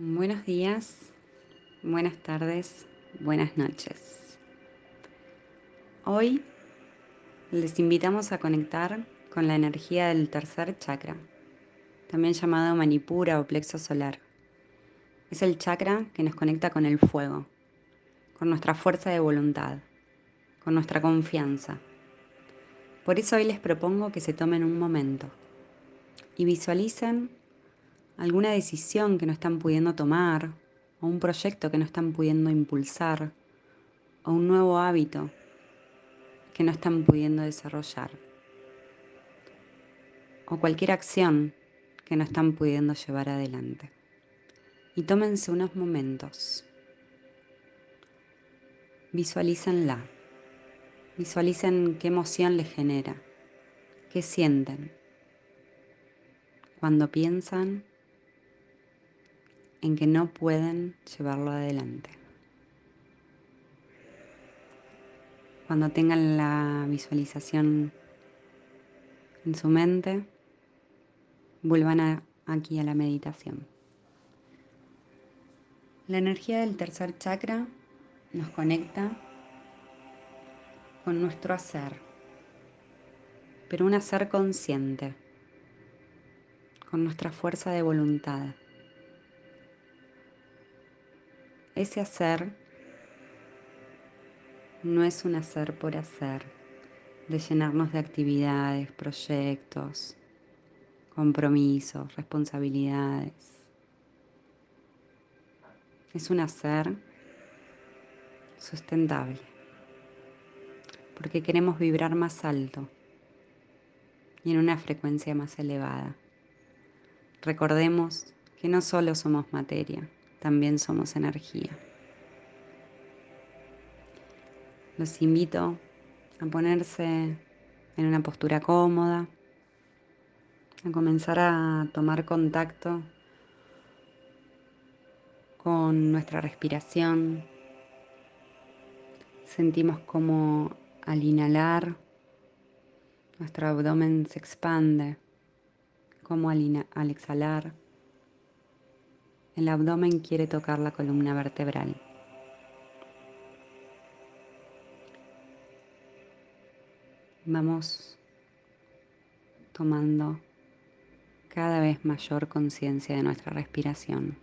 Buenos días, buenas tardes, buenas noches. Hoy les invitamos a conectar con la energía del tercer chakra, también llamado manipura o plexo solar. Es el chakra que nos conecta con el fuego, con nuestra fuerza de voluntad, con nuestra confianza. Por eso hoy les propongo que se tomen un momento y visualicen alguna decisión que no están pudiendo tomar, o un proyecto que no están pudiendo impulsar, o un nuevo hábito que no están pudiendo desarrollar, o cualquier acción que no están pudiendo llevar adelante. Y tómense unos momentos. Visualícenla. Visualicen qué emoción les genera, qué sienten cuando piensan en que no pueden llevarlo adelante. Cuando tengan la visualización en su mente, vuelvan aquí a la meditación. La energía del tercer chakra nos conecta con nuestro hacer, pero un hacer consciente, con nuestra fuerza de voluntad. Ese hacer no es un hacer por hacer, de llenarnos de actividades, proyectos, compromisos, responsabilidades. Es un hacer sustentable, porque queremos vibrar más alto y en una frecuencia más elevada. Recordemos que no solo somos materia, también somos energía. Los invito a ponerse en una postura cómoda, a comenzar a tomar contacto con nuestra respiración. Sentimos como al inhalar nuestro abdomen se expande, como al, al exhalar el abdomen quiere tocar la columna vertebral. Vamos tomando cada vez mayor conciencia de nuestra respiración.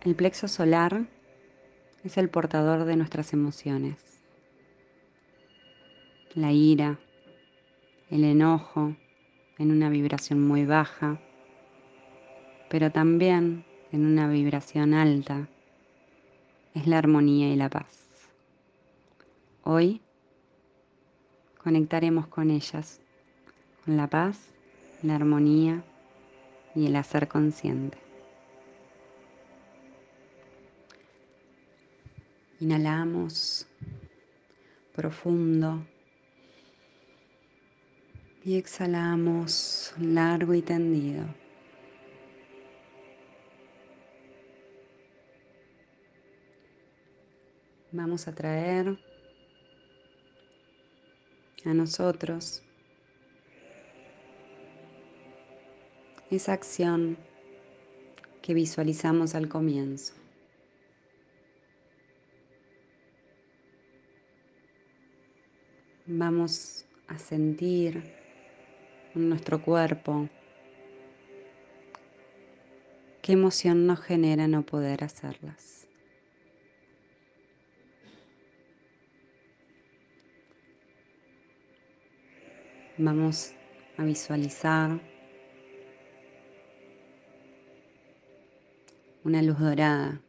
El plexo solar es el portador de nuestras emociones. La ira, el enojo, en una vibración muy baja, pero también en una vibración alta, es la armonía y la paz. Hoy conectaremos con ellas, con la paz, la armonía y el hacer consciente. Inhalamos profundo y exhalamos largo y tendido. Vamos a traer a nosotros esa acción que visualizamos al comienzo. Vamos a sentir nuestro cuerpo. ¿Qué emoción nos genera no poder hacerlas? Vamos a visualizar una luz dorada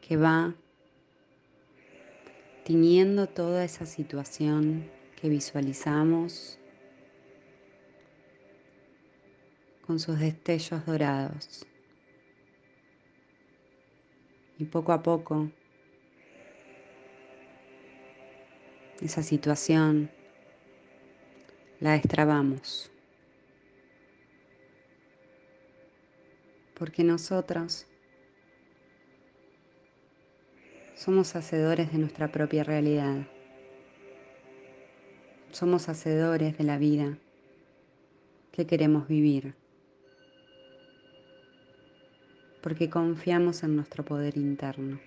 que va tiñendo toda esa situación que visualizamos con sus destellos dorados. Y poco a poco esa situación la destrabamos. Porque nosotros somos hacedores de nuestra propia realidad. Somos hacedores de la vida que queremos vivir. Porque confiamos en nuestro poder interno.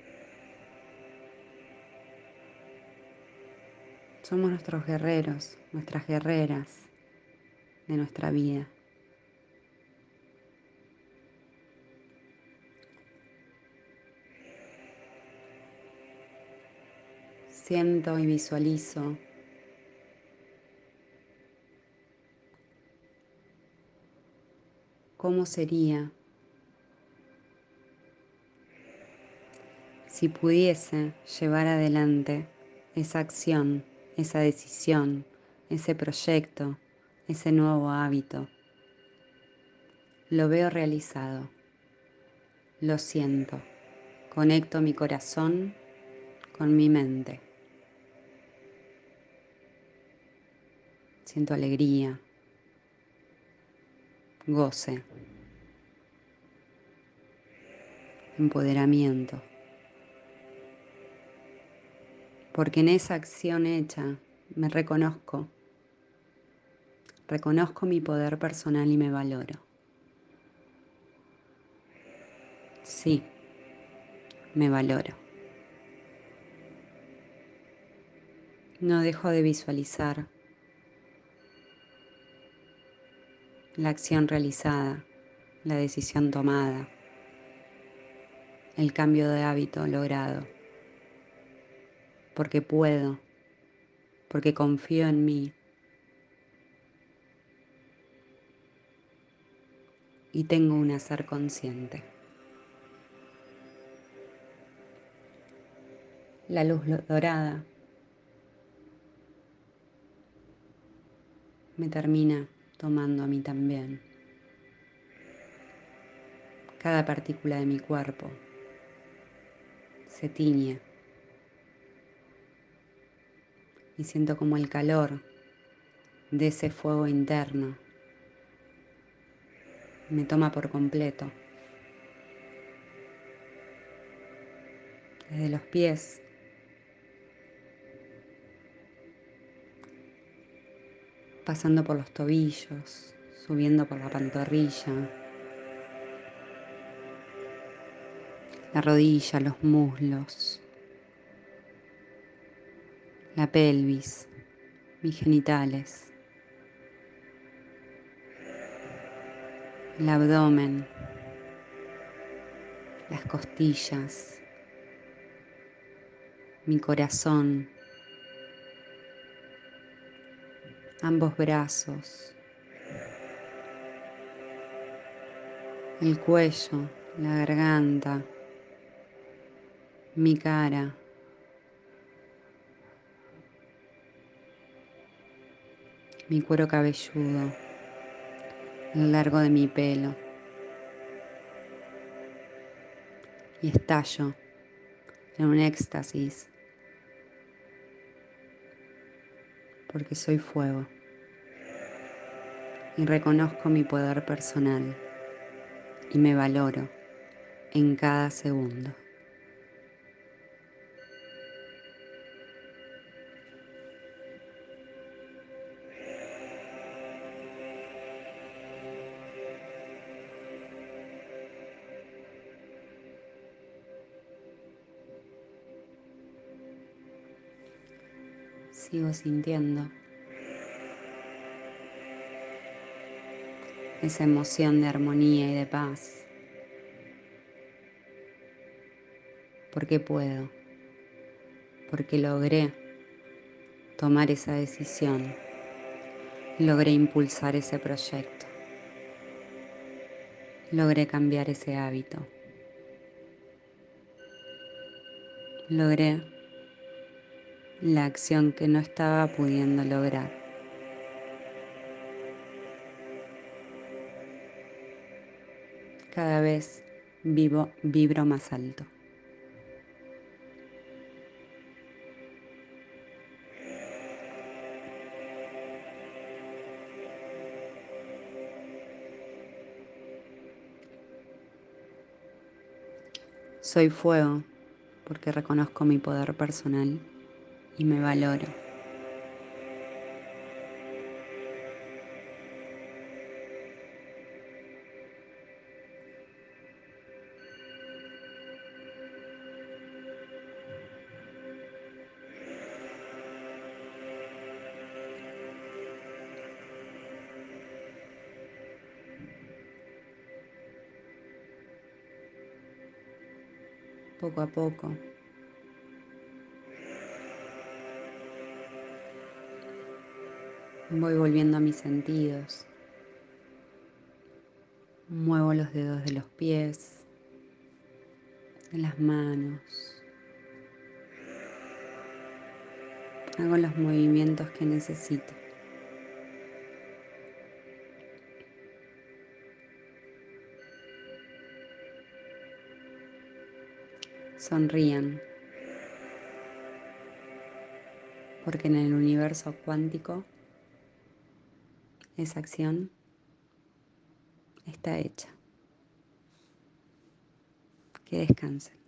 Somos nuestros guerreros, nuestras guerreras de nuestra vida. Siento y visualizo cómo sería si pudiese llevar adelante esa acción, esa decisión, ese proyecto, ese nuevo hábito. Lo veo realizado, lo siento, conecto mi corazón con mi mente. Siento alegría, goce, empoderamiento. Porque en esa acción hecha me reconozco, reconozco mi poder personal y me valoro. Sí, me valoro. No dejo de visualizar la acción realizada, la decisión tomada, el cambio de hábito logrado, porque puedo, porque confío en mí y tengo un hacer consciente. La luz dorada me termina tomando a mí también. Cada partícula de mi cuerpo se tiñe y siento como el calor de ese fuego interno me toma por completo. Desde los pies pasando por los tobillos, subiendo por la pantorrilla, la rodilla, los muslos, la pelvis, mis genitales, el abdomen, las costillas, mi corazón, ambos brazos, el cuello, la garganta, mi cara, mi cuero cabelludo, el largo de mi pelo. Y estallo en un éxtasis porque soy fuego y reconozco mi poder personal y me valoro en cada segundo. Sigo sintiendo esa emoción de armonía y de paz. Porque puedo, porque logré tomar esa decisión, logré impulsar ese proyecto, logré cambiar ese hábito, logré la acción que no estaba pudiendo lograr. Cada vez vivo, vibro más alto. Soy fuego porque reconozco mi poder personal y me valoro. Poco a poco Voy volviendo a mis sentidos. Muevo los dedos de los pies, de las manos. Hago los movimientos que necesito. Sonrían, porque en el universo cuántico esa acción está hecha. Que descansen.